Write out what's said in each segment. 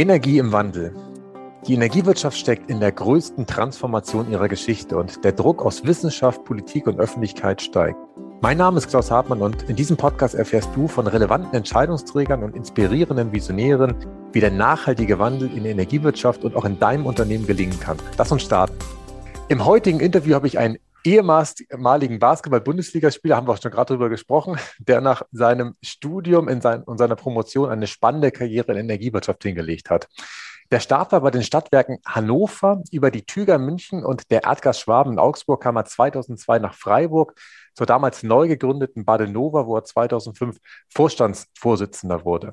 Energie im Wandel. Die Energiewirtschaft steckt in der größten Transformation ihrer Geschichte und der Druck aus Wissenschaft, Politik und Öffentlichkeit steigt. Mein Name ist Klaus Hartmann und in diesem Podcast erfährst du von relevanten Entscheidungsträgern und inspirierenden Visionären, wie der nachhaltige Wandel in der Energiewirtschaft und auch in deinem Unternehmen gelingen kann. Lass uns starten. Im heutigen Interview habe ich einen ehemaligen Basketball-Bundesligaspieler, haben wir auch schon gerade darüber gesprochen, der nach seinem Studium in sein, und seiner Promotion eine spannende Karriere in Energiewirtschaft hingelegt hat. Der Start war bei den Stadtwerken Hannover, über die Tüger München und der Erdgas Schwaben in Augsburg kam er 2002 nach Freiburg zur damals neu gegründeten Badenova, wo er 2005 Vorstandsvorsitzender wurde.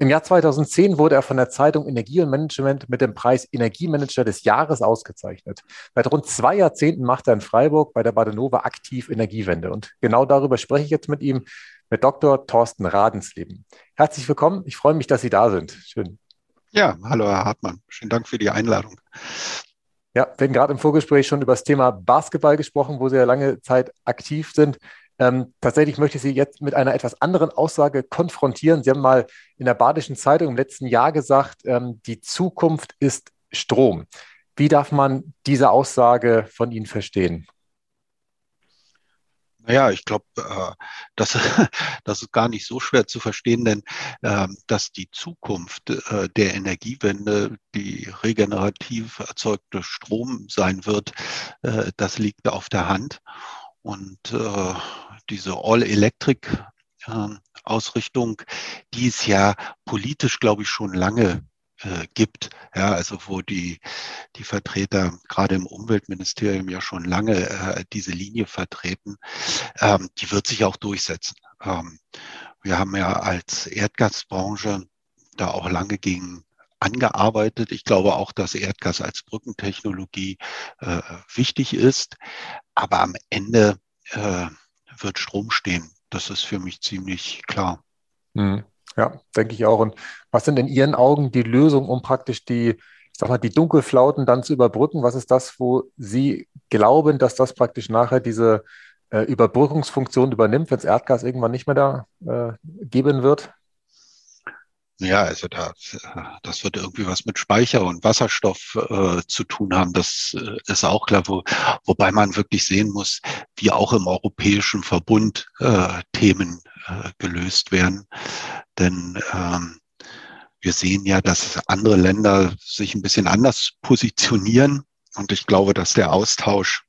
Im Jahr 2010 wurde er von der Zeitung Energie und Management mit dem Preis Energiemanager des Jahres ausgezeichnet. Seit rund zwei Jahrzehnten macht er in Freiburg bei der Badenova aktiv Energiewende. Und genau darüber spreche ich jetzt mit ihm, mit Dr. Thorsten Radensleben. Herzlich willkommen. Ich freue mich, dass Sie da sind. Schön. Ja, hallo Herr Hartmann. Schönen Dank für die Einladung. Ja, wir haben gerade im Vorgespräch schon über das Thema Basketball gesprochen, wo Sie ja lange Zeit aktiv sind. Ähm, tatsächlich möchte ich Sie jetzt mit einer etwas anderen Aussage konfrontieren. Sie haben mal in der Badischen Zeitung im letzten Jahr gesagt, ähm, die Zukunft ist Strom. Wie darf man diese Aussage von Ihnen verstehen? Naja, ich glaube, äh, das, das ist gar nicht so schwer zu verstehen, denn äh, dass die Zukunft äh, der Energiewende die regenerativ erzeugte Strom sein wird, äh, das liegt auf der Hand. Und äh, diese All-Electric-Ausrichtung, die es ja politisch, glaube ich, schon lange äh, gibt, ja, also wo die, die Vertreter gerade im Umweltministerium ja schon lange äh, diese Linie vertreten, ähm, die wird sich auch durchsetzen. Ähm, wir haben ja als Erdgasbranche da auch lange gegen angearbeitet. Ich glaube auch, dass Erdgas als Brückentechnologie äh, wichtig ist. Aber am Ende äh, wird Strom stehen. Das ist für mich ziemlich klar. Mhm. Ja, denke ich auch. Und was sind in Ihren Augen die Lösungen, um praktisch die, ich sag mal, die Dunkelflauten dann zu überbrücken? Was ist das, wo Sie glauben, dass das praktisch nachher diese äh, Überbrückungsfunktion übernimmt, wenn es Erdgas irgendwann nicht mehr da äh, geben wird? Ja, also da, das wird irgendwie was mit Speicher und Wasserstoff äh, zu tun haben. Das äh, ist auch klar, wo, wobei man wirklich sehen muss, wie auch im Europäischen Verbund äh, Themen äh, gelöst werden. Denn ähm, wir sehen ja, dass andere Länder sich ein bisschen anders positionieren. Und ich glaube, dass der Austausch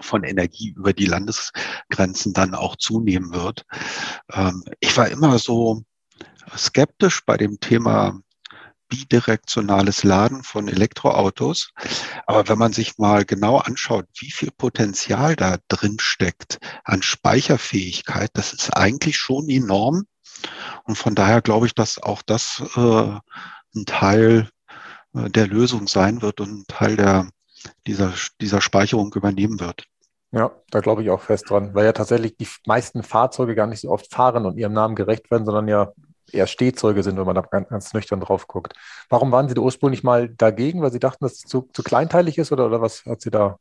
von Energie über die Landesgrenzen dann auch zunehmen wird. Ähm, ich war immer so skeptisch bei dem Thema bidirektionales Laden von Elektroautos. Aber wenn man sich mal genau anschaut, wie viel Potenzial da drin steckt an Speicherfähigkeit, das ist eigentlich schon enorm. Und von daher glaube ich, dass auch das äh, ein Teil äh, der Lösung sein wird und ein Teil der, dieser, dieser Speicherung übernehmen wird. Ja, da glaube ich auch fest dran, weil ja tatsächlich die meisten Fahrzeuge gar nicht so oft fahren und ihrem Namen gerecht werden, sondern ja eher Stehzeuge sind, wenn man da ganz, ganz nüchtern drauf guckt. Warum waren Sie da ursprünglich mal dagegen, weil Sie dachten, dass es zu, zu kleinteilig ist oder, oder was hat Sie da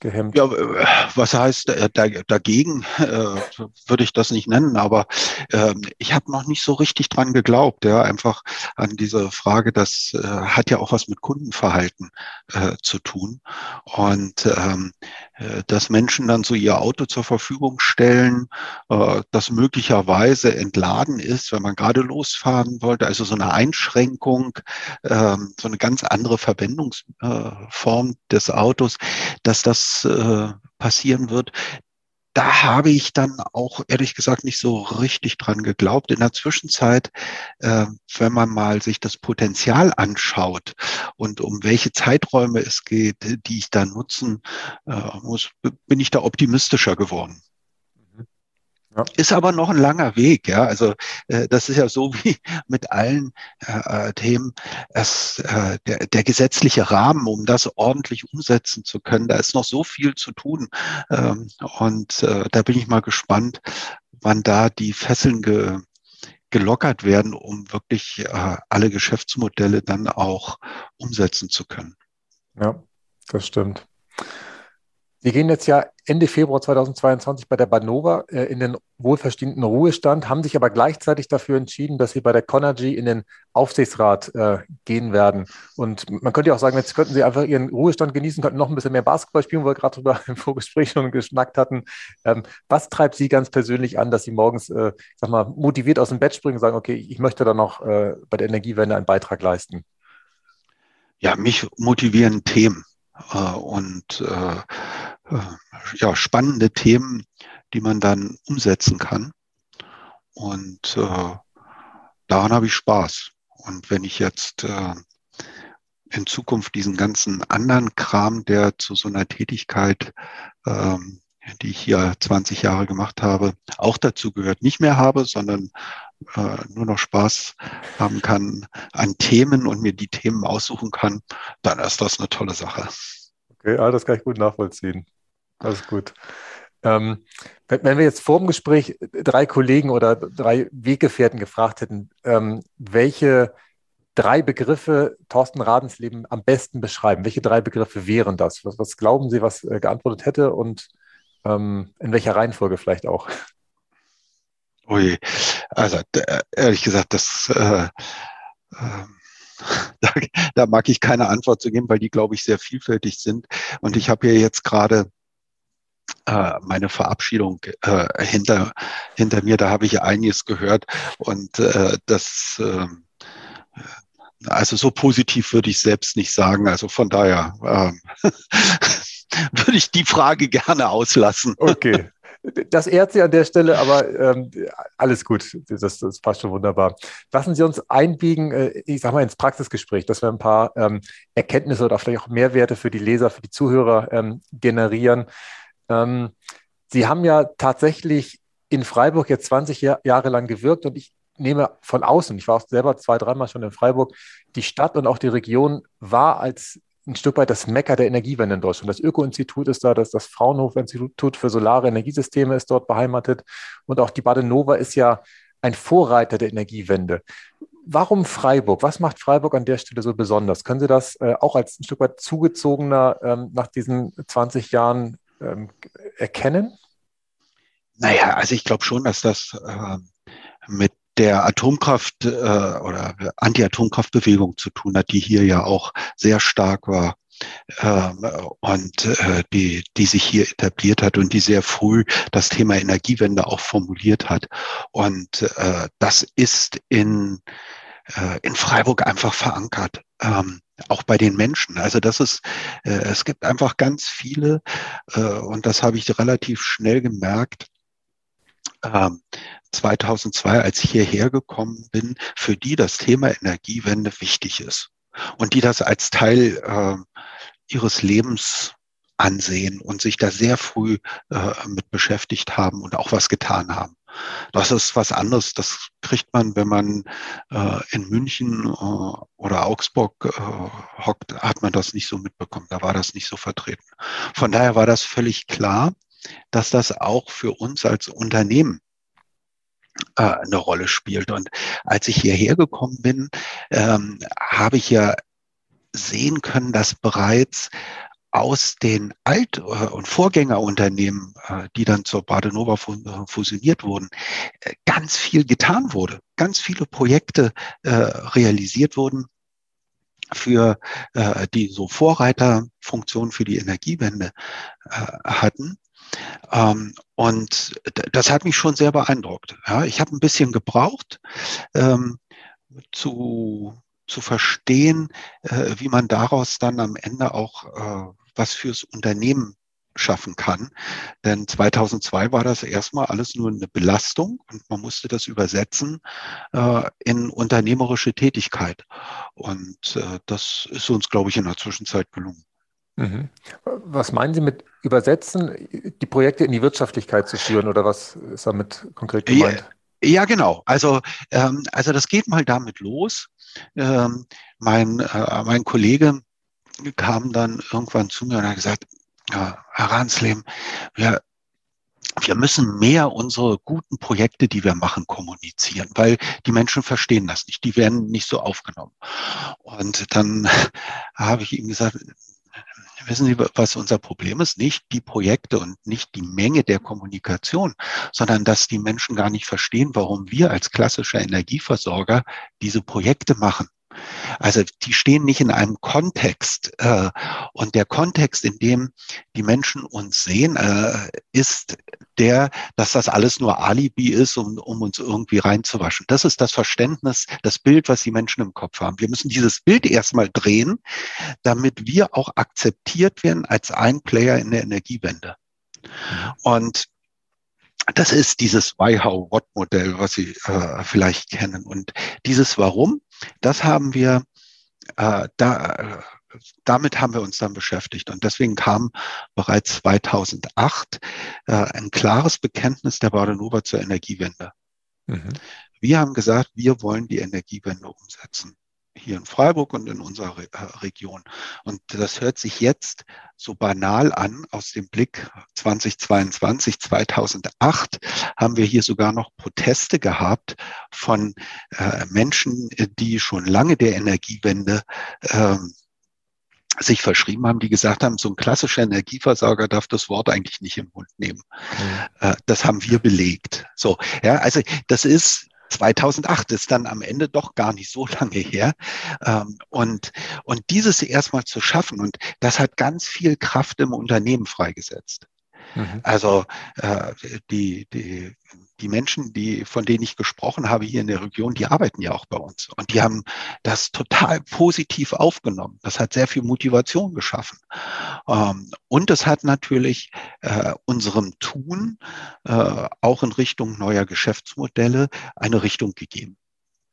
gehemmt? Ja, äh, was heißt äh, dagegen, äh, würde ich das nicht nennen, aber äh, ich habe noch nicht so richtig dran geglaubt, ja, einfach an diese Frage, das hat ja auch was mit Kundenverhalten zu tun und ähm, äh, dass Menschen dann so ihr Auto zur Verfügung stellen, das möglicherweise entladen ist, wenn man gerade losfahren wollte, also so eine Einschränkung, äh, so eine ganz andere Verwendungsform des Autos, dass das äh, passieren wird, da habe ich dann auch ehrlich gesagt nicht so richtig dran geglaubt. In der Zwischenzeit, äh, wenn man mal sich das Potenzial anschaut und um welche Zeiträume es geht, die ich da nutzen äh, muss, bin ich da optimistischer geworden. Ja. Ist aber noch ein langer Weg, ja. Also äh, das ist ja so wie mit allen äh, äh, Themen, es, äh, der, der gesetzliche Rahmen, um das ordentlich umsetzen zu können, da ist noch so viel zu tun. Ähm, und äh, da bin ich mal gespannt, wann da die Fesseln ge, gelockert werden, um wirklich äh, alle Geschäftsmodelle dann auch umsetzen zu können. Ja, das stimmt. Sie gehen jetzt ja Ende Februar 2022 bei der Banova äh, in den wohlverdienten Ruhestand, haben sich aber gleichzeitig dafür entschieden, dass Sie bei der Conergy in den Aufsichtsrat äh, gehen werden. Und man könnte ja auch sagen, jetzt könnten Sie einfach Ihren Ruhestand genießen, könnten noch ein bisschen mehr Basketball spielen, wo wir gerade darüber im Vorgespräch schon geschnackt hatten. Ähm, was treibt Sie ganz persönlich an, dass Sie morgens, äh, sag mal, motiviert aus dem Bett springen und sagen, okay, ich möchte da noch äh, bei der Energiewende einen Beitrag leisten? Ja, mich motivieren Themen und äh, äh, ja, spannende Themen, die man dann umsetzen kann. Und äh, daran habe ich Spaß. Und wenn ich jetzt äh, in Zukunft diesen ganzen anderen Kram, der zu so einer Tätigkeit, ähm, die ich hier 20 Jahre gemacht habe, auch dazu gehört, nicht mehr habe, sondern äh, nur noch Spaß haben kann an Themen und mir die Themen aussuchen kann, dann ist das eine tolle Sache. Okay, ah, das kann ich gut nachvollziehen. Alles gut. Ähm, wenn, wenn, wir jetzt vor dem Gespräch drei Kollegen oder drei Weggefährten gefragt hätten, ähm, welche drei Begriffe Thorsten Radensleben am besten beschreiben, welche drei Begriffe wären das? Was, was glauben Sie, was äh, geantwortet hätte und ähm, in welcher Reihenfolge vielleicht auch? Ui, also ehrlich gesagt, das äh, äh, da, da mag ich keine Antwort zu geben, weil die, glaube ich, sehr vielfältig sind. Und ich habe hier jetzt gerade äh, meine Verabschiedung äh, hinter, hinter mir. Da habe ich einiges gehört und äh, das, äh, also so positiv würde ich selbst nicht sagen. Also von daher äh, würde ich die Frage gerne auslassen. Okay. Das ehrt Sie an der Stelle, aber ähm, alles gut. Das, das, passt schon wunderbar. Lassen Sie uns einbiegen, äh, ich sage mal, ins Praxisgespräch, dass wir ein paar ähm, Erkenntnisse oder vielleicht auch Mehrwerte für die Leser, für die Zuhörer ähm, generieren. Ähm, Sie haben ja tatsächlich in Freiburg jetzt 20 Jahr, Jahre lang gewirkt und ich nehme von außen, ich war auch selber zwei, dreimal schon in Freiburg, die Stadt und auch die Region war als ein Stück weit das Mecker der Energiewende in Deutschland. Das Öko-Institut ist da, das, das Fraunhofer-Institut für solare Energiesysteme ist dort beheimatet und auch die Badenova ist ja ein Vorreiter der Energiewende. Warum Freiburg? Was macht Freiburg an der Stelle so besonders? Können Sie das äh, auch als ein Stück weit zugezogener ähm, nach diesen 20 Jahren ähm, erkennen? Naja, also ich glaube schon, dass das äh, mit der Atomkraft äh, oder Anti-Atomkraftbewegung zu tun hat, die hier ja auch sehr stark war äh, und äh, die, die sich hier etabliert hat und die sehr früh das Thema Energiewende auch formuliert hat. Und äh, das ist in, äh, in Freiburg einfach verankert. Ähm, auch bei den Menschen. Also das ist, äh, es gibt einfach ganz viele, äh, und das habe ich relativ schnell gemerkt, 2002, als ich hierher gekommen bin, für die das Thema Energiewende wichtig ist und die das als Teil äh, ihres Lebens ansehen und sich da sehr früh äh, mit beschäftigt haben und auch was getan haben. Das ist was anderes. Das kriegt man, wenn man äh, in München äh, oder Augsburg äh, hockt, hat man das nicht so mitbekommen. Da war das nicht so vertreten. Von daher war das völlig klar, dass das auch für uns als Unternehmen äh, eine Rolle spielt. Und als ich hierher gekommen bin, ähm, habe ich ja sehen können, dass bereits aus den Alt- und Vorgängerunternehmen, äh, die dann zur Badenova äh, fusioniert wurden, äh, ganz viel getan wurde, ganz viele Projekte realisiert wurden für die so Vorreiterfunktion für die Energiewende hatten. Ähm, und das hat mich schon sehr beeindruckt. ich habe ein bisschen gebraucht, ähm, zu zu verstehen, äh, wie man daraus dann am Ende auch äh, was fürs Unternehmen schaffen kann. Denn 2002 war das erstmal alles nur eine Belastung und man musste das übersetzen äh, in unternehmerische Tätigkeit. Und äh, das ist uns, glaube ich, in der Zwischenzeit gelungen. Mhm. Was meinen Sie mit übersetzen, die Projekte in die Wirtschaftlichkeit zu führen oder was ist damit konkret gemeint? Ja, ja genau. Also, ähm, also das geht mal damit los. Ähm, mein, äh, mein Kollege kam dann irgendwann zu mir und hat gesagt, ja, Herr Ransleben, wir, wir müssen mehr unsere guten Projekte, die wir machen, kommunizieren, weil die Menschen verstehen das nicht. Die werden nicht so aufgenommen. Und dann habe ich ihm gesagt, wissen Sie, was unser Problem ist? Nicht die Projekte und nicht die Menge der Kommunikation, sondern dass die Menschen gar nicht verstehen, warum wir als klassischer Energieversorger diese Projekte machen. Also die stehen nicht in einem Kontext. Äh, und der Kontext, in dem die Menschen uns sehen, äh, ist der, dass das alles nur Alibi ist, um, um uns irgendwie reinzuwaschen. Das ist das Verständnis, das Bild, was die Menschen im Kopf haben. Wir müssen dieses Bild erstmal drehen, damit wir auch akzeptiert werden als ein Player in der Energiewende. Mhm. Und das ist dieses Why, How, What Modell, was Sie äh, vielleicht kennen. Und dieses Warum, das haben wir, äh, da, damit haben wir uns dann beschäftigt. Und deswegen kam bereits 2008 äh, ein klares Bekenntnis der Badenova zur Energiewende. Mhm. Wir haben gesagt, wir wollen die Energiewende umsetzen hier in Freiburg und in unserer Re äh, Region. Und das hört sich jetzt so banal an aus dem Blick 2022, 2008 haben wir hier sogar noch Proteste gehabt von äh, Menschen, die schon lange der Energiewende äh, sich verschrieben haben, die gesagt haben, so ein klassischer Energieversorger darf das Wort eigentlich nicht im Mund nehmen. Mhm. Äh, das haben wir belegt. So, ja, also das ist 2008 ist dann am Ende doch gar nicht so lange her. Ähm, und, und dieses erstmal zu schaffen, und das hat ganz viel Kraft im Unternehmen freigesetzt. Mhm. Also äh, die, die, die Menschen, die, von denen ich gesprochen habe hier in der Region, die arbeiten ja auch bei uns. Und die haben das total positiv aufgenommen. Das hat sehr viel Motivation geschaffen. Ähm, und es hat natürlich äh, unserem Tun äh, auch in Richtung neuer Geschäftsmodelle eine Richtung gegeben.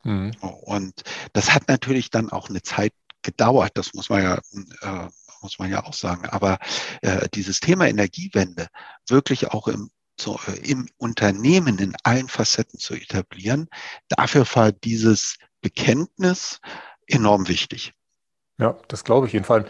Mhm. Und das hat natürlich dann auch eine Zeit gedauert. Das muss man ja äh, muss man ja auch sagen. Aber äh, dieses Thema Energiewende wirklich auch im, so, äh, im Unternehmen in allen Facetten zu etablieren, dafür war dieses Bekenntnis enorm wichtig. Ja, das glaube ich jedenfalls.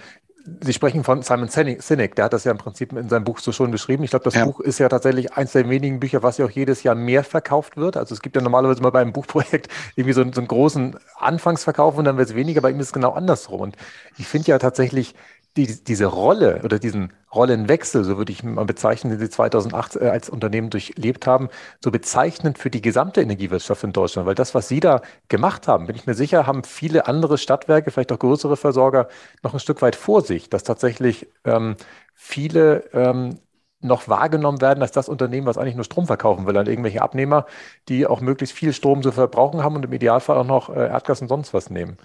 Sie sprechen von Simon Sinek, der hat das ja im Prinzip in seinem Buch so schon beschrieben. Ich glaube, das ja. Buch ist ja tatsächlich eins der wenigen Bücher, was ja auch jedes Jahr mehr verkauft wird. Also es gibt ja normalerweise mal beim Buchprojekt irgendwie so, so einen großen Anfangsverkauf und dann wird es weniger. Bei ihm ist es genau andersrum. Und ich finde ja tatsächlich, die, diese Rolle oder diesen Rollenwechsel, so würde ich mal bezeichnen, den Sie 2008 äh, als Unternehmen durchlebt haben, so bezeichnend für die gesamte Energiewirtschaft in Deutschland. Weil das, was Sie da gemacht haben, bin ich mir sicher, haben viele andere Stadtwerke, vielleicht auch größere Versorger, noch ein Stück weit vor sich, dass tatsächlich ähm, viele ähm, noch wahrgenommen werden als das Unternehmen, was eigentlich nur Strom verkaufen will an irgendwelche Abnehmer, die auch möglichst viel Strom zu verbrauchen haben und im Idealfall auch noch äh, Erdgas und sonst was nehmen.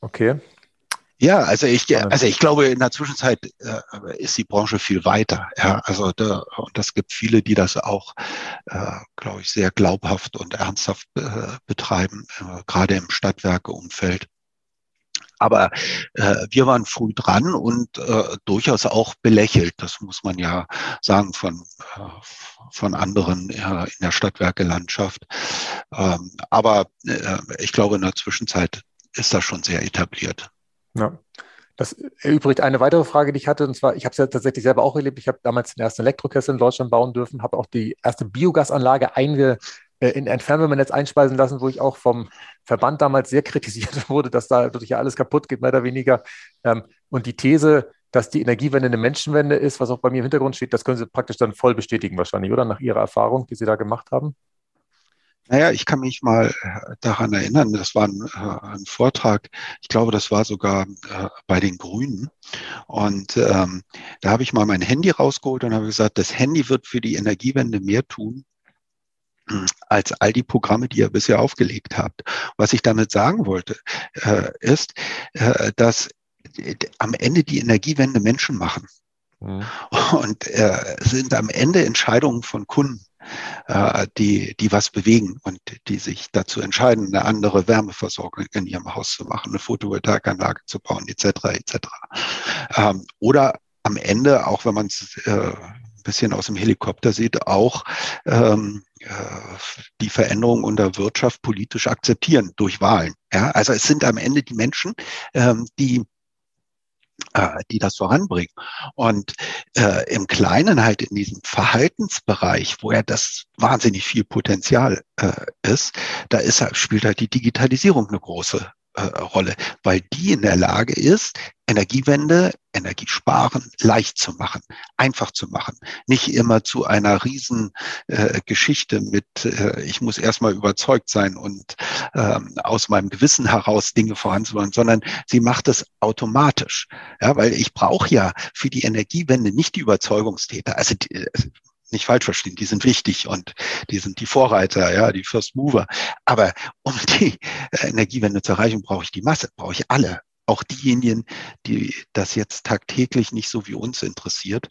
Okay. Ja, also ich, also ich glaube, in der Zwischenzeit äh, ist die Branche viel weiter. Ja, also da, und es gibt viele, die das auch, äh, glaube ich, sehr glaubhaft und ernsthaft äh, betreiben, äh, gerade im Stadtwerkeumfeld. Aber äh, wir waren früh dran und äh, durchaus auch belächelt. Das muss man ja sagen von, äh, von anderen äh, in der Stadtwerkelandschaft. Ähm, aber äh, ich glaube, in der Zwischenzeit ist das schon sehr etabliert. Ja. Das erübrigt eine weitere Frage, die ich hatte, und zwar, ich habe es ja tatsächlich selber auch erlebt. Ich habe damals den ersten Elektrokessel in Deutschland bauen dürfen, habe auch die erste Biogasanlage einge, äh, in ein Fernwärmenetz einspeisen lassen, wo ich auch vom Verband damals sehr kritisiert wurde, dass da wirklich alles kaputt geht, mehr oder weniger. Ähm, und die These, dass die Energiewende eine Menschenwende ist, was auch bei mir im Hintergrund steht, das können Sie praktisch dann voll bestätigen wahrscheinlich, oder? Nach Ihrer Erfahrung, die Sie da gemacht haben? Naja, ich kann mich mal äh, daran erinnern, das war ein, äh, ein Vortrag, ich glaube, das war sogar äh, bei den Grünen. Und ähm, da habe ich mal mein Handy rausgeholt und habe gesagt, das Handy wird für die Energiewende mehr tun hm, als all die Programme, die ihr bisher aufgelegt habt. Was ich damit sagen wollte, äh, ist, äh, dass am Ende die Energiewende Menschen machen. Mhm. Und äh, sind am Ende Entscheidungen von Kunden äh, die, die was bewegen und die sich dazu entscheiden, eine andere Wärmeversorgung in ihrem Haus zu machen, eine Photovoltaikanlage zu bauen, etc. etc. Ähm, oder am Ende, auch wenn man es äh, ein bisschen aus dem Helikopter sieht, auch ähm, äh, die Veränderungen in der Wirtschaft politisch akzeptieren durch Wahlen. Ja, also es sind am Ende die Menschen, ähm, die die das voranbringen. Und äh, im Kleinen halt in diesem Verhaltensbereich, wo ja das wahnsinnig viel Potenzial äh, ist, da ist, spielt halt die Digitalisierung eine große äh, Rolle, weil die in der Lage ist, Energiewende, Energiesparen leicht zu machen, einfach zu machen. Nicht immer zu einer riesen äh, Geschichte mit, äh, ich muss erstmal überzeugt sein und ähm, aus meinem Gewissen heraus Dinge voranzubringen, sondern sie macht es automatisch. Ja, weil ich brauche ja für die Energiewende nicht die Überzeugungstäter. Also die, äh, nicht falsch verstehen, die sind wichtig und die sind die Vorreiter, ja, die First Mover. Aber um die äh, Energiewende zu erreichen, brauche ich die Masse, brauche ich alle. Auch diejenigen, die das jetzt tagtäglich nicht so wie uns interessiert,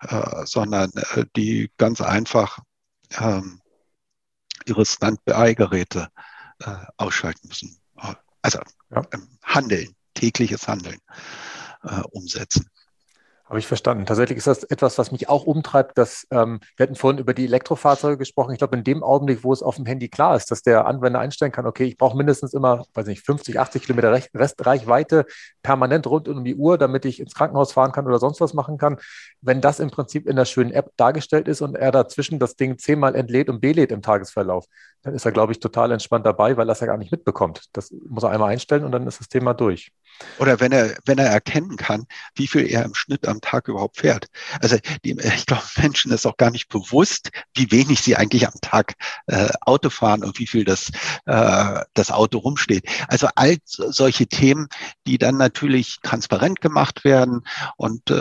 äh, sondern äh, die ganz einfach ähm, ihre Stand-by-Geräte äh, ausschalten müssen. Also ja. ähm, Handeln, tägliches Handeln äh, umsetzen. Habe ich verstanden. Tatsächlich ist das etwas, was mich auch umtreibt, dass ähm, wir hatten vorhin über die Elektrofahrzeuge gesprochen. Ich glaube, in dem Augenblick, wo es auf dem Handy klar ist, dass der Anwender einstellen kann, okay, ich brauche mindestens immer, weiß nicht, 50, 80 Kilometer Restreichweite permanent rund um die Uhr, damit ich ins Krankenhaus fahren kann oder sonst was machen kann. Wenn das im Prinzip in der schönen App dargestellt ist und er dazwischen das Ding zehnmal entlädt und belädt im Tagesverlauf, dann ist er, glaube ich, total entspannt dabei, weil er es ja gar nicht mitbekommt. Das muss er einmal einstellen und dann ist das Thema durch. Oder wenn er, wenn er erkennen kann, wie viel er im Schnitt am Tag überhaupt fährt. Also die, ich glaube, Menschen ist auch gar nicht bewusst, wie wenig sie eigentlich am Tag äh, Auto fahren und wie viel das, äh, das Auto rumsteht. Also all solche Themen, die dann natürlich transparent gemacht werden und äh,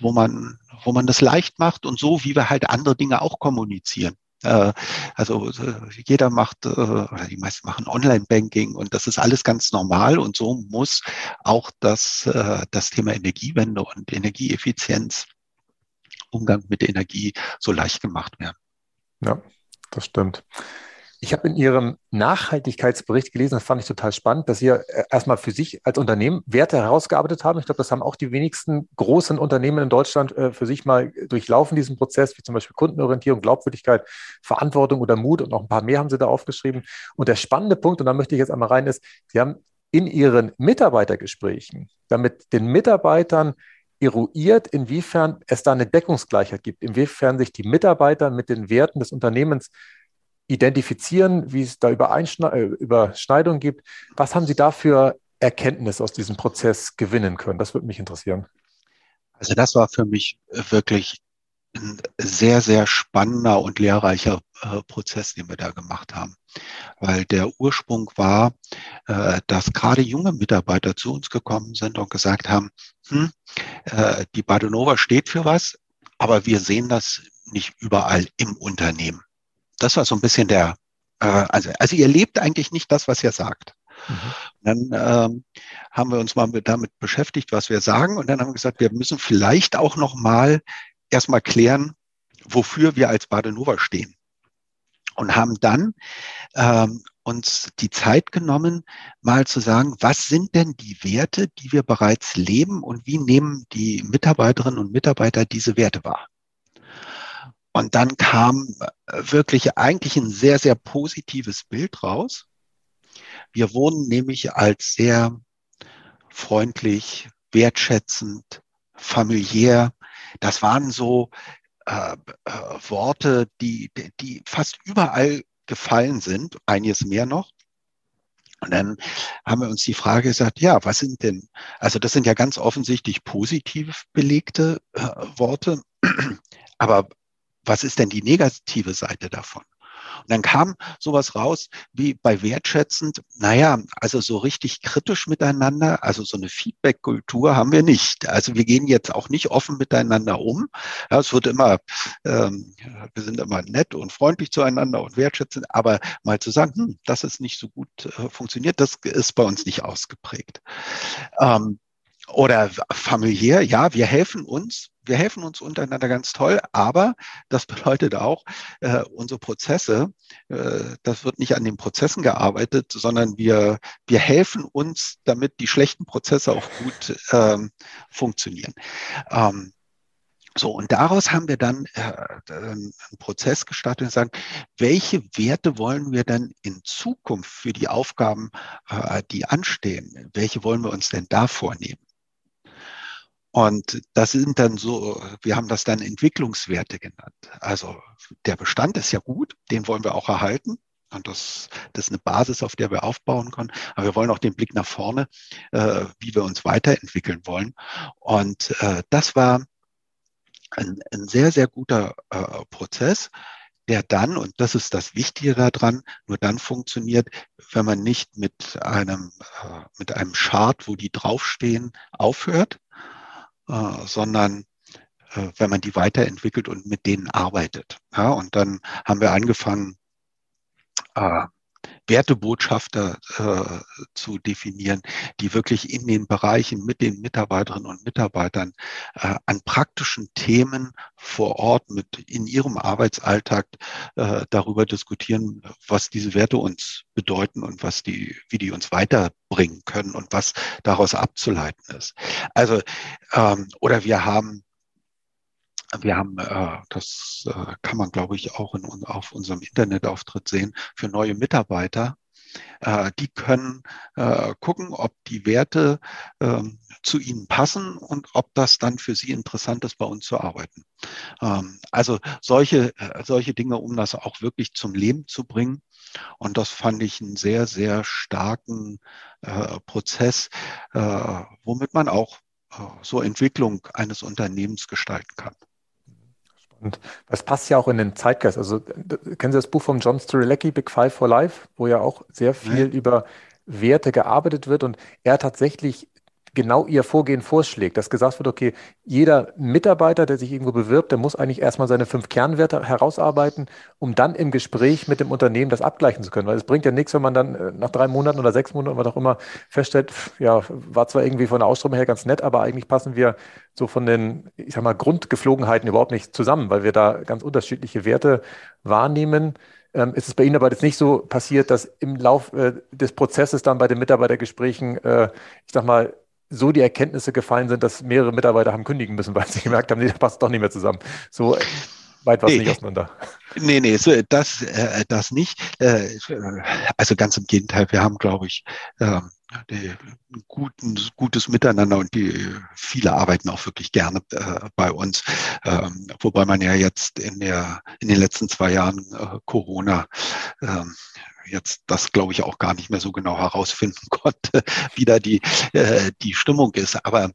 wo man wo man das leicht macht und so, wie wir halt andere Dinge auch kommunizieren. Äh, also äh, jeder macht, äh, oder die meisten machen Online-Banking und das ist alles ganz normal und so muss auch das, das Thema Energiewende und Energieeffizienz, Umgang mit Energie so leicht gemacht werden. Ja, das stimmt. Ich habe in Ihrem Nachhaltigkeitsbericht gelesen, das fand ich total spannend, dass Sie äh, erstmal für sich als Unternehmen Werte herausgearbeitet haben. Ich glaube, das haben auch die wenigsten großen Unternehmen in Deutschland äh, für sich mal durchlaufen, diesen Prozess, wie zum Beispiel Kundenorientierung, Glaubwürdigkeit, Verantwortung oder Mut und noch ein paar mehr haben Sie da aufgeschrieben. Und der spannende Punkt, und da möchte ich jetzt einmal rein, ist, Sie haben in Ihren Mitarbeitergesprächen damit den Mitarbeitern eruiert, inwiefern es da eine Deckungsgleichheit gibt, inwiefern sich die Mitarbeiter mit den Werten des Unternehmens identifizieren, wie es da äh, Überschneidungen gibt. Was haben Sie da für Erkenntnisse aus diesem Prozess gewinnen können? Das würde mich interessieren. Also das war für mich wirklich ein sehr, sehr spannender und lehrreicher äh, Prozess, den wir da gemacht haben. Weil der Ursprung war, äh, dass gerade junge Mitarbeiter zu uns gekommen sind und gesagt haben, hm, die Badenova steht für was, aber wir sehen das nicht überall im Unternehmen. Das war so ein bisschen der, äh, also, also ihr lebt eigentlich nicht das, was ihr sagt. Mhm. Dann ähm, haben wir uns mal damit beschäftigt, was wir sagen, und dann haben wir gesagt, wir müssen vielleicht auch noch mal erstmal klären, wofür wir als Badenova stehen. Und haben dann ähm, uns die Zeit genommen, mal zu sagen, was sind denn die Werte, die wir bereits leben und wie nehmen die Mitarbeiterinnen und Mitarbeiter diese Werte wahr? Und dann kam äh, wirklich eigentlich ein sehr, sehr positives Bild raus. Wir wurden nämlich als sehr freundlich, wertschätzend, familiär. Das waren so äh, äh, Worte, die, die fast überall gefallen sind, einiges mehr noch. Und dann haben wir uns die Frage gesagt, ja, was sind denn, also das sind ja ganz offensichtlich positiv belegte äh, Worte, aber was ist denn die negative Seite davon? Und dann kam sowas raus wie bei wertschätzend, naja, also so richtig kritisch miteinander, also so eine Feedback-Kultur haben wir nicht. Also wir gehen jetzt auch nicht offen miteinander um. Ja, es wird immer, ähm, wir sind immer nett und freundlich zueinander und wertschätzend, aber mal zu sagen, hm, das ist nicht so gut äh, funktioniert, das ist bei uns nicht ausgeprägt. Ähm, oder familiär, ja, wir helfen uns, wir helfen uns untereinander ganz toll, aber das bedeutet auch, äh, unsere Prozesse, äh, das wird nicht an den Prozessen gearbeitet, sondern wir, wir helfen uns, damit die schlechten Prozesse auch gut ähm, funktionieren. Ähm, so, und daraus haben wir dann äh, einen Prozess gestartet und sagen, welche Werte wollen wir denn in Zukunft für die Aufgaben, äh, die anstehen, welche wollen wir uns denn da vornehmen? Und das sind dann so, wir haben das dann Entwicklungswerte genannt. Also der Bestand ist ja gut, den wollen wir auch erhalten. Und das, das ist eine Basis, auf der wir aufbauen können. Aber wir wollen auch den Blick nach vorne, äh, wie wir uns weiterentwickeln wollen. Und äh, das war ein, ein sehr, sehr guter äh, Prozess, der dann, und das ist das Wichtige daran, nur dann funktioniert, wenn man nicht mit einem, äh, mit einem Chart, wo die draufstehen, aufhört, äh, sondern äh, wenn man die weiterentwickelt und mit denen arbeitet. Ja, und dann haben wir angefangen, äh, Wertebotschafter äh, zu definieren, die wirklich in den Bereichen mit den Mitarbeiterinnen und Mitarbeitern äh, an praktischen Themen vor Ort mit in ihrem Arbeitsalltag äh, darüber diskutieren, was diese Werte uns bedeuten und was die, wie die uns weiterbringen können und was daraus abzuleiten ist. Also ähm, oder wir haben wir haben, äh, das äh, kann man, glaube ich, auch in, auf unserem Internetauftritt sehen, für neue Mitarbeiter. Äh, die können äh, gucken, ob die Werte ähm, zu ihnen passen und ob das dann für sie interessant ist, bei uns zu arbeiten. Ähm, also solche, äh, solche Dinge, um das auch wirklich zum Leben zu bringen. Und das fand ich einen sehr, sehr starken äh, Prozess, womit man auch so Entwicklung eines Unternehmens gestalten kann. Und das passt ja auch in den Zeitgeist. Also kennen Sie das Buch von John Strilecki, Big Five for Life, wo ja auch sehr viel ja. über Werte gearbeitet wird und er tatsächlich genau ihr Vorgehen vorschlägt, dass gesagt wird, okay, jeder Mitarbeiter, der sich irgendwo bewirbt, der muss eigentlich erstmal seine fünf Kernwerte herausarbeiten, um dann im Gespräch mit dem Unternehmen das abgleichen zu können. Weil es bringt ja nichts, wenn man dann äh, nach drei Monaten oder sechs Monaten, was auch immer, feststellt, ja, war zwar irgendwie von der Ausströmung her ganz nett, aber eigentlich passen wir so von den, ich sag mal, Grundgeflogenheiten überhaupt nicht zusammen, weil wir da ganz unterschiedliche Werte wahrnehmen. Ähm, ist es bei Ihnen aber jetzt nicht so passiert, dass im Lauf äh, des Prozesses dann bei den Mitarbeitergesprächen, äh, ich sag mal, so die Erkenntnisse gefallen sind, dass mehrere Mitarbeiter haben kündigen müssen, weil sie gemerkt haben, nee, das passt doch nicht mehr zusammen. So weit war es nee, nicht auseinander. Nee, nee, das, äh, das nicht. Äh, also ganz im Gegenteil, wir haben, glaube ich, äh, die, guten, gutes Miteinander und die viele arbeiten auch wirklich gerne äh, bei uns. Ähm, wobei man ja jetzt in der in den letzten zwei Jahren äh, Corona ähm, jetzt das, glaube ich, auch gar nicht mehr so genau herausfinden konnte, wie da die, äh, die Stimmung ist. Aber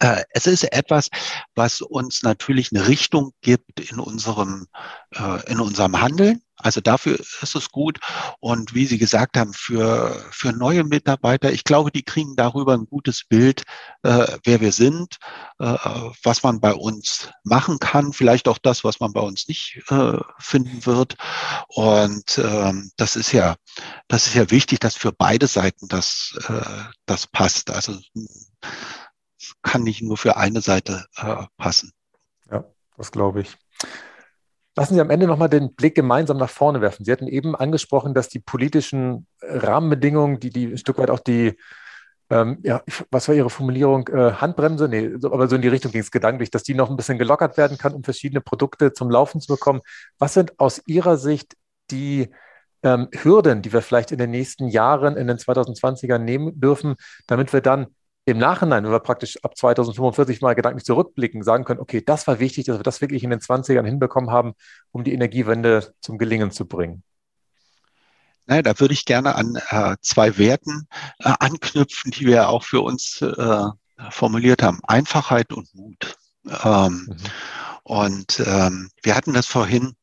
äh, es ist etwas, was uns natürlich eine Richtung gibt in unserem, äh, in unserem Handeln. Also dafür ist es gut. Und wie Sie gesagt haben, für, für neue Mitarbeiter, ich glaube, die kriegen darüber ein gutes Bild, äh, wer wir sind, äh, was man bei uns machen kann, vielleicht auch das, was man bei uns nicht äh, finden wird. Und ähm, das ist ja, das ist ja wichtig, dass für beide Seiten das, äh, das passt. Also kann nicht nur für eine Seite äh, passen. Ja, das glaube ich. Lassen Sie am Ende nochmal den Blick gemeinsam nach vorne werfen. Sie hatten eben angesprochen, dass die politischen Rahmenbedingungen, die, die ein Stück weit auch die, ähm, ja, was war Ihre Formulierung? Äh, Handbremse? Nee, so, aber so in die Richtung ging es gedanklich, dass die noch ein bisschen gelockert werden kann, um verschiedene Produkte zum Laufen zu bekommen. Was sind aus Ihrer Sicht die ähm, Hürden, die wir vielleicht in den nächsten Jahren, in den 2020ern nehmen dürfen, damit wir dann im Nachhinein, wenn wir praktisch ab 2045 mal gedanklich zurückblicken, sagen können, okay, das war wichtig, dass wir das wirklich in den 20ern hinbekommen haben, um die Energiewende zum Gelingen zu bringen? Naja, da würde ich gerne an äh, zwei Werten äh, anknüpfen, die wir auch für uns äh, formuliert haben. Einfachheit und Mut. Ähm, mhm. Und ähm, wir hatten das vorhin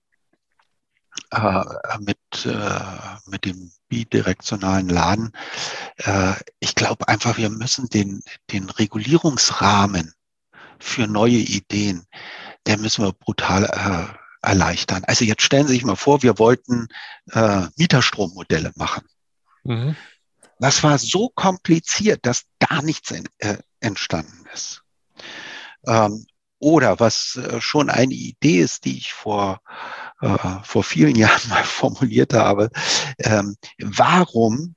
äh, mit, äh, mit dem bidirektionalen Laden. Äh, ich glaube einfach, wir müssen den, den Regulierungsrahmen für neue Ideen, der müssen wir brutal äh, erleichtern. Also jetzt stellen Sie sich mal vor, wir wollten äh, Mieterstrommodelle machen. Mhm. Das war so kompliziert, dass gar nichts in, äh, entstanden ist. Ähm, oder was äh, schon eine Idee ist, die ich vor, äh, vor vielen Jahren mal formuliert habe, ähm, warum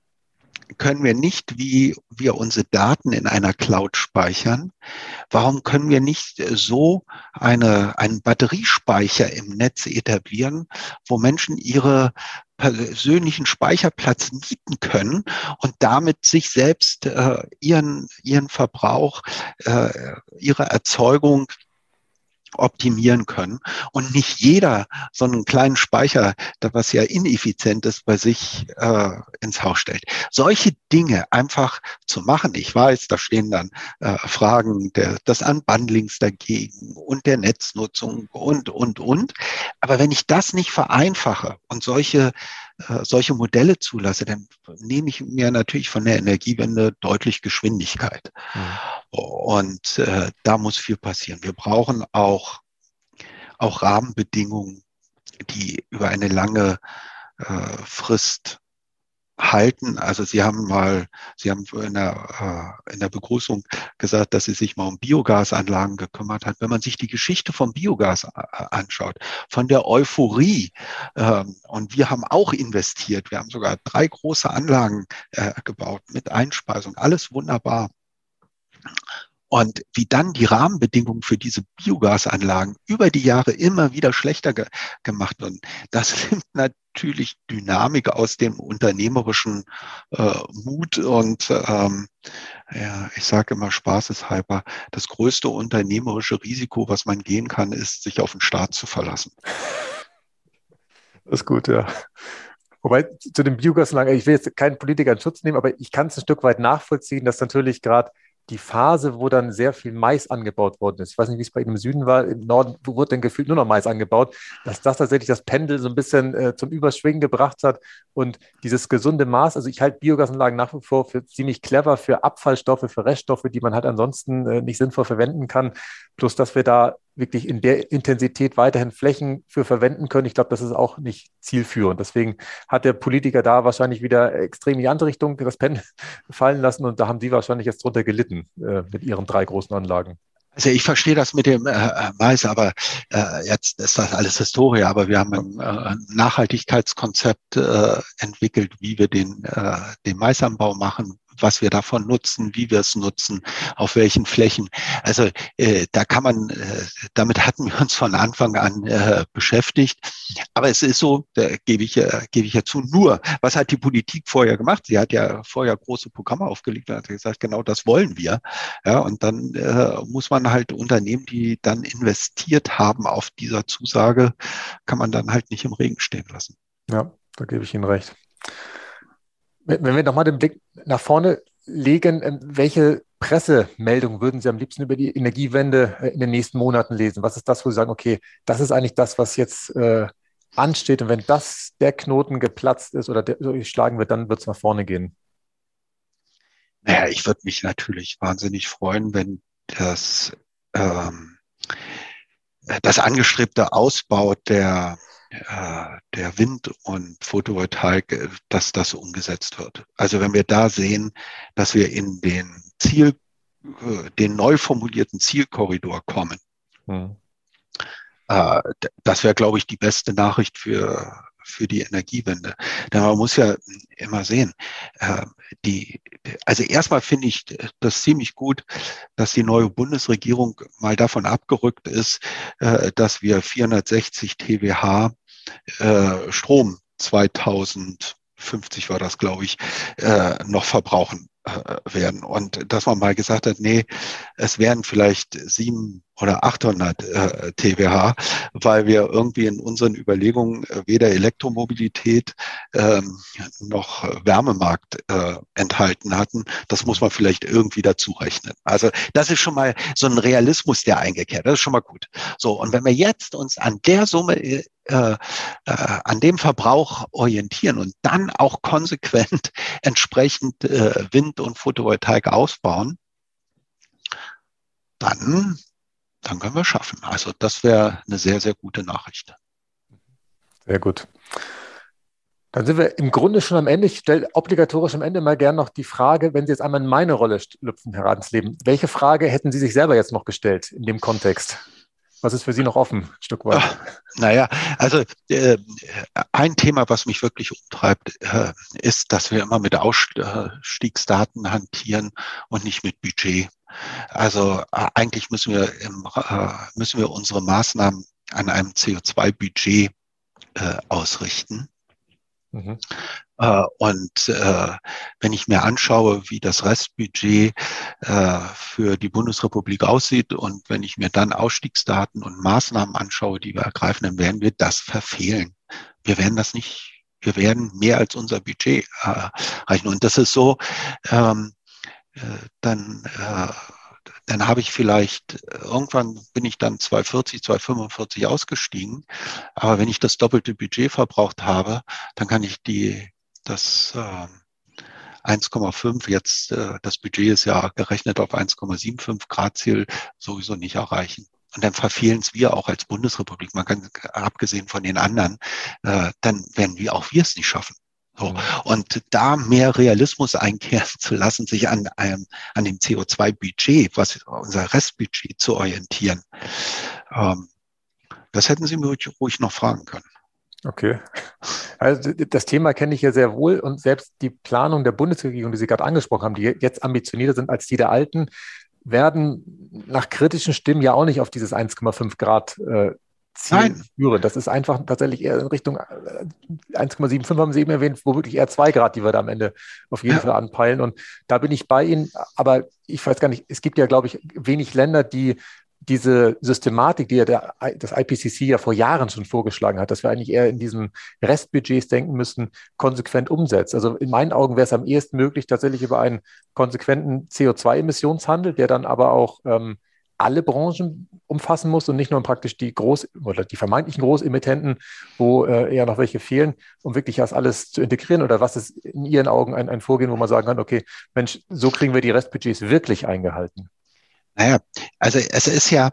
können wir nicht, wie wir unsere Daten in einer Cloud speichern, warum können wir nicht so eine, einen Batteriespeicher im Netz etablieren, wo Menschen ihre persönlichen Speicherplatz mieten können und damit sich selbst äh, ihren, ihren Verbrauch, äh, ihre Erzeugung optimieren können und nicht jeder so einen kleinen Speicher, was ja ineffizient ist, bei sich äh, ins Haus stellt. Solche Dinge einfach zu machen. Ich weiß, da stehen dann äh, Fragen der, des Unbundlings dagegen und der Netznutzung und, und, und. Aber wenn ich das nicht vereinfache und solche äh, solche Modelle zulasse, dann nehme ich mir natürlich von der Energiewende deutlich Geschwindigkeit. Mhm. Und äh, da muss viel passieren. Wir brauchen auch, auch Rahmenbedingungen, die über eine lange äh, Frist halten. Also Sie haben mal, Sie haben in der, äh, in der Begrüßung gesagt, dass Sie sich mal um Biogasanlagen gekümmert hat. Wenn man sich die Geschichte vom Biogas äh, anschaut, von der Euphorie, ähm, und wir haben auch investiert, wir haben sogar drei große Anlagen äh, gebaut mit Einspeisung, alles wunderbar. Und wie dann die Rahmenbedingungen für diese Biogasanlagen über die Jahre immer wieder schlechter ge gemacht wurden, das nimmt natürlich Dynamik aus dem unternehmerischen äh, Mut und ähm, ja, ich sage immer spaßeshalber, das größte unternehmerische Risiko, was man gehen kann, ist, sich auf den Staat zu verlassen. Das ist gut, ja. Wobei zu den Biogasanlagen, ich will jetzt keinen Politiker in Schutz nehmen, aber ich kann es ein Stück weit nachvollziehen, dass natürlich gerade die Phase, wo dann sehr viel Mais angebaut worden ist. Ich weiß nicht, wie es bei Ihnen im Süden war. Im Norden wurde dann gefühlt nur noch Mais angebaut, dass das tatsächlich das Pendel so ein bisschen äh, zum Überschwingen gebracht hat und dieses gesunde Maß. Also ich halte Biogasanlagen nach wie vor für ziemlich clever für Abfallstoffe, für Reststoffe, die man halt ansonsten äh, nicht sinnvoll verwenden kann. Plus, dass wir da wirklich in der Intensität weiterhin Flächen für verwenden können. Ich glaube, das ist auch nicht zielführend. Deswegen hat der Politiker da wahrscheinlich wieder extrem in die andere Richtung das Pen fallen lassen und da haben Sie wahrscheinlich jetzt drunter gelitten äh, mit Ihren drei großen Anlagen. Also ich verstehe das mit dem äh, äh Mais, aber äh, jetzt ist das alles Historie. Aber wir haben ein äh, Nachhaltigkeitskonzept äh, entwickelt, wie wir den, äh, den Maisanbau machen, was wir davon nutzen, wie wir es nutzen, auf welchen Flächen. Also äh, da kann man, äh, damit hatten wir uns von Anfang an äh, beschäftigt. Aber es ist so, da gebe ich, äh, gebe ich ja zu, nur, was hat die Politik vorher gemacht? Sie hat ja vorher große Programme aufgelegt und hat gesagt, genau das wollen wir. Ja, und dann äh, muss man halt Unternehmen, die dann investiert haben auf dieser Zusage, kann man dann halt nicht im Regen stehen lassen. Ja, da gebe ich Ihnen recht. Wenn wir nochmal den Blick nach vorne legen, ähm, welche Pressemeldung würden Sie am liebsten über die Energiewende äh, in den nächsten Monaten lesen? Was ist das, wo Sie sagen, okay, das ist eigentlich das, was jetzt äh, ansteht und wenn das der Knoten geplatzt ist oder durchschlagen wird, dann wird es nach vorne gehen? Naja, ich würde mich natürlich wahnsinnig freuen, wenn das, ähm, das angestrebte Ausbau der der Wind- und Photovoltaik, äh, dass das umgesetzt wird. Also wenn wir da sehen, dass wir in den Ziel, äh, den neu formulierten Zielkorridor kommen, hm. das wäre, glaube ich, die beste Nachricht für, für die Energiewende. Denn man muss ja immer sehen, die, also erstmal finde ich das ziemlich gut, dass die neue Bundesregierung mal davon abgerückt ist, dass wir 460 TWH äh, Strom 2050 war das, glaube ich, äh, noch verbrauchen äh, werden. Und dass man mal gesagt hat, nee, es wären vielleicht sieben oder 800 äh, TWH, weil wir irgendwie in unseren Überlegungen äh, weder Elektromobilität ähm, noch Wärmemarkt äh, enthalten hatten. Das muss man vielleicht irgendwie dazu rechnen. Also das ist schon mal so ein Realismus, der eingekehrt. Das ist schon mal gut. So, und wenn wir jetzt uns an der Summe äh, äh, an dem Verbrauch orientieren und dann auch konsequent entsprechend äh, Wind- und Photovoltaik ausbauen, dann, dann können wir schaffen. Also das wäre eine sehr, sehr gute Nachricht. Sehr gut. Dann sind wir im Grunde schon am Ende. Ich stelle obligatorisch am Ende mal gern noch die Frage, wenn Sie jetzt einmal in meine Rolle schlüpfen, Herr Radensleben, welche Frage hätten Sie sich selber jetzt noch gestellt in dem Kontext? Was ist für Sie noch offen, ein Stück weit? Naja, also äh, ein Thema, was mich wirklich umtreibt, äh, ist, dass wir immer mit Ausstiegsdaten hantieren und nicht mit Budget. Also äh, eigentlich müssen wir, im, äh, müssen wir unsere Maßnahmen an einem CO2-Budget äh, ausrichten. Mhm. Äh, und äh, wenn ich mir anschaue, wie das Restbudget äh, für die Bundesrepublik aussieht und wenn ich mir dann Ausstiegsdaten und Maßnahmen anschaue, die wir ergreifen, dann werden wir das verfehlen. Wir werden das nicht, wir werden mehr als unser Budget erreichen. Und das ist so, ähm, dann dann habe ich vielleicht, irgendwann bin ich dann 240, 245 ausgestiegen. Aber wenn ich das doppelte Budget verbraucht habe, dann kann ich die, das äh, 1,5 jetzt, äh, das Budget ist ja gerechnet auf 1,75 Grad Ziel sowieso nicht erreichen. Und dann verfehlen es wir auch als Bundesrepublik, man kann, abgesehen von den anderen, äh, dann werden wir auch wir es nicht schaffen. So. Mhm. Und da mehr Realismus einkehren zu lassen, sich an einem, an dem CO2-Budget, was unser Restbudget zu orientieren, ähm, das hätten Sie mir ruhig noch fragen können. Okay. Also das Thema kenne ich ja sehr wohl und selbst die Planung der Bundesregierung, die Sie gerade angesprochen haben, die jetzt ambitionierter sind als die der alten, werden nach kritischen Stimmen ja auch nicht auf dieses 1,5 Grad äh, Ziel Nein. führen. Das ist einfach tatsächlich eher in Richtung 1,75 äh, haben Sie eben erwähnt, wo wirklich eher 2 Grad, die wir da am Ende auf jeden ja. Fall anpeilen. Und da bin ich bei Ihnen. Aber ich weiß gar nicht, es gibt ja, glaube ich, wenig Länder, die diese Systematik, die ja der, das IPCC ja vor Jahren schon vorgeschlagen hat, dass wir eigentlich eher in diesen Restbudgets denken müssen, konsequent umsetzt. Also in meinen Augen wäre es am ehesten möglich, tatsächlich über einen konsequenten CO2-Emissionshandel, der dann aber auch ähm, alle Branchen umfassen muss und nicht nur praktisch die Groß- oder die vermeintlichen Großemittenten, wo äh, eher noch welche fehlen, um wirklich das alles zu integrieren? Oder was ist in Ihren Augen ein, ein Vorgehen, wo man sagen kann, okay, Mensch, so kriegen wir die Restbudgets wirklich eingehalten? Naja, also es ist ja,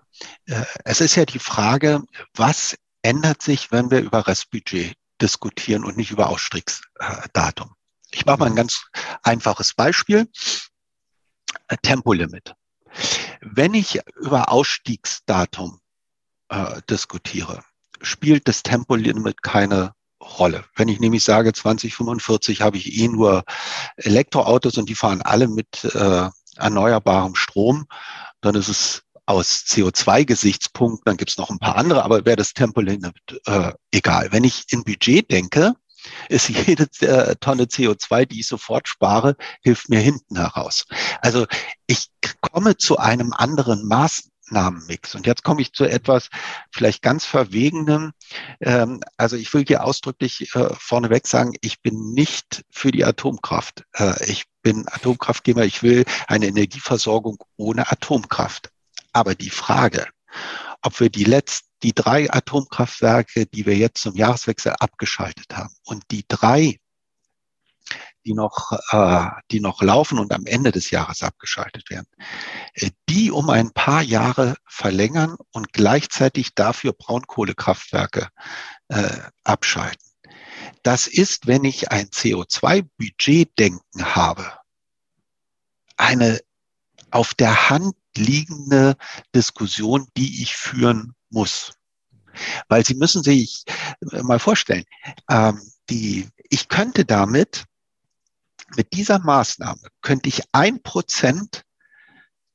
äh, es ist ja die Frage, was ändert sich, wenn wir über Restbudget diskutieren und nicht über Ausstiegsdatum? Ich mache mal ein mhm. ganz einfaches Beispiel. Tempolimit. Wenn ich über Ausstiegsdatum äh, diskutiere, spielt das Tempolimit keine Rolle. Wenn ich nämlich sage, 2045 habe ich eh nur Elektroautos und die fahren alle mit äh, erneuerbarem Strom, dann ist es aus CO2-Gesichtspunkten, dann gibt es noch ein paar andere, aber wäre das Tempolimit äh, egal. Wenn ich in Budget denke, ist jede äh, Tonne CO2, die ich sofort spare, hilft mir hinten heraus. Also ich komme zu einem anderen Maßnahmenmix. Und jetzt komme ich zu etwas vielleicht ganz Verwegenem. Ähm, also ich will hier ausdrücklich äh, vorneweg sagen, ich bin nicht für die Atomkraft. Äh, ich bin Atomkraftgeber. Ich will eine Energieversorgung ohne Atomkraft. Aber die Frage, ob wir die letzten, die drei Atomkraftwerke, die wir jetzt zum Jahreswechsel abgeschaltet haben und die drei, die noch, äh, die noch laufen und am Ende des Jahres abgeschaltet werden, äh, die um ein paar Jahre verlängern und gleichzeitig dafür Braunkohlekraftwerke äh, abschalten. Das ist, wenn ich ein CO2-Budget-Denken habe, eine auf der Hand liegende Diskussion, die ich führen muss. Weil Sie müssen sich mal vorstellen, ähm, die, ich könnte damit, mit dieser Maßnahme, könnte ich ein Prozent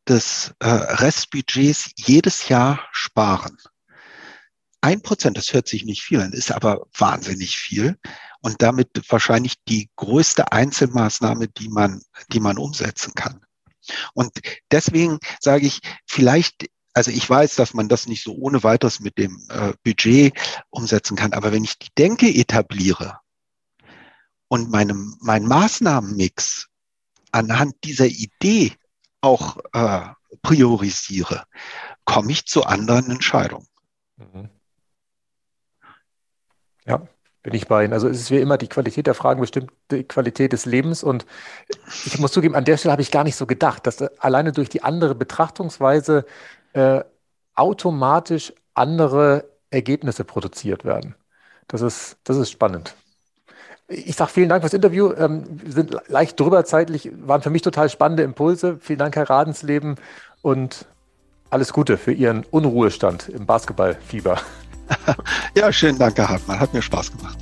des äh, Restbudgets jedes Jahr sparen. Ein Prozent, das hört sich nicht viel an, ist aber wahnsinnig viel und damit wahrscheinlich die größte Einzelmaßnahme, die man, die man umsetzen kann. Und deswegen sage ich, vielleicht, also ich weiß, dass man das nicht so ohne weiteres mit dem äh, Budget umsetzen kann, aber wenn ich die Denke etabliere und meinem, mein Maßnahmenmix anhand dieser Idee auch äh, priorisiere, komme ich zu anderen Entscheidungen. Mhm. Ja, bin ich bei Ihnen. Also es ist wie immer die Qualität der Fragen bestimmt die Qualität des Lebens. Und ich muss zugeben, an der Stelle habe ich gar nicht so gedacht, dass alleine durch die andere Betrachtungsweise äh, automatisch andere Ergebnisse produziert werden. Das ist, das ist spannend. Ich sage vielen Dank fürs Interview. Ähm, wir sind leicht drüber zeitlich, waren für mich total spannende Impulse. Vielen Dank, Herr Radensleben, und alles Gute für Ihren Unruhestand im Basketballfieber. ja, schönen Dank, Herr Hartmann. Hat mir Spaß gemacht.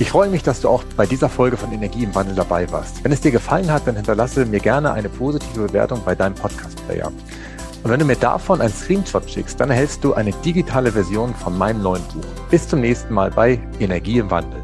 Ich freue mich, dass du auch bei dieser Folge von Energie im Wandel dabei warst. Wenn es dir gefallen hat, dann hinterlasse mir gerne eine positive Bewertung bei deinem Podcast-Player. Und wenn du mir davon einen Screenshot schickst, dann erhältst du eine digitale Version von meinem neuen Buch. Bis zum nächsten Mal bei Energie im Wandel.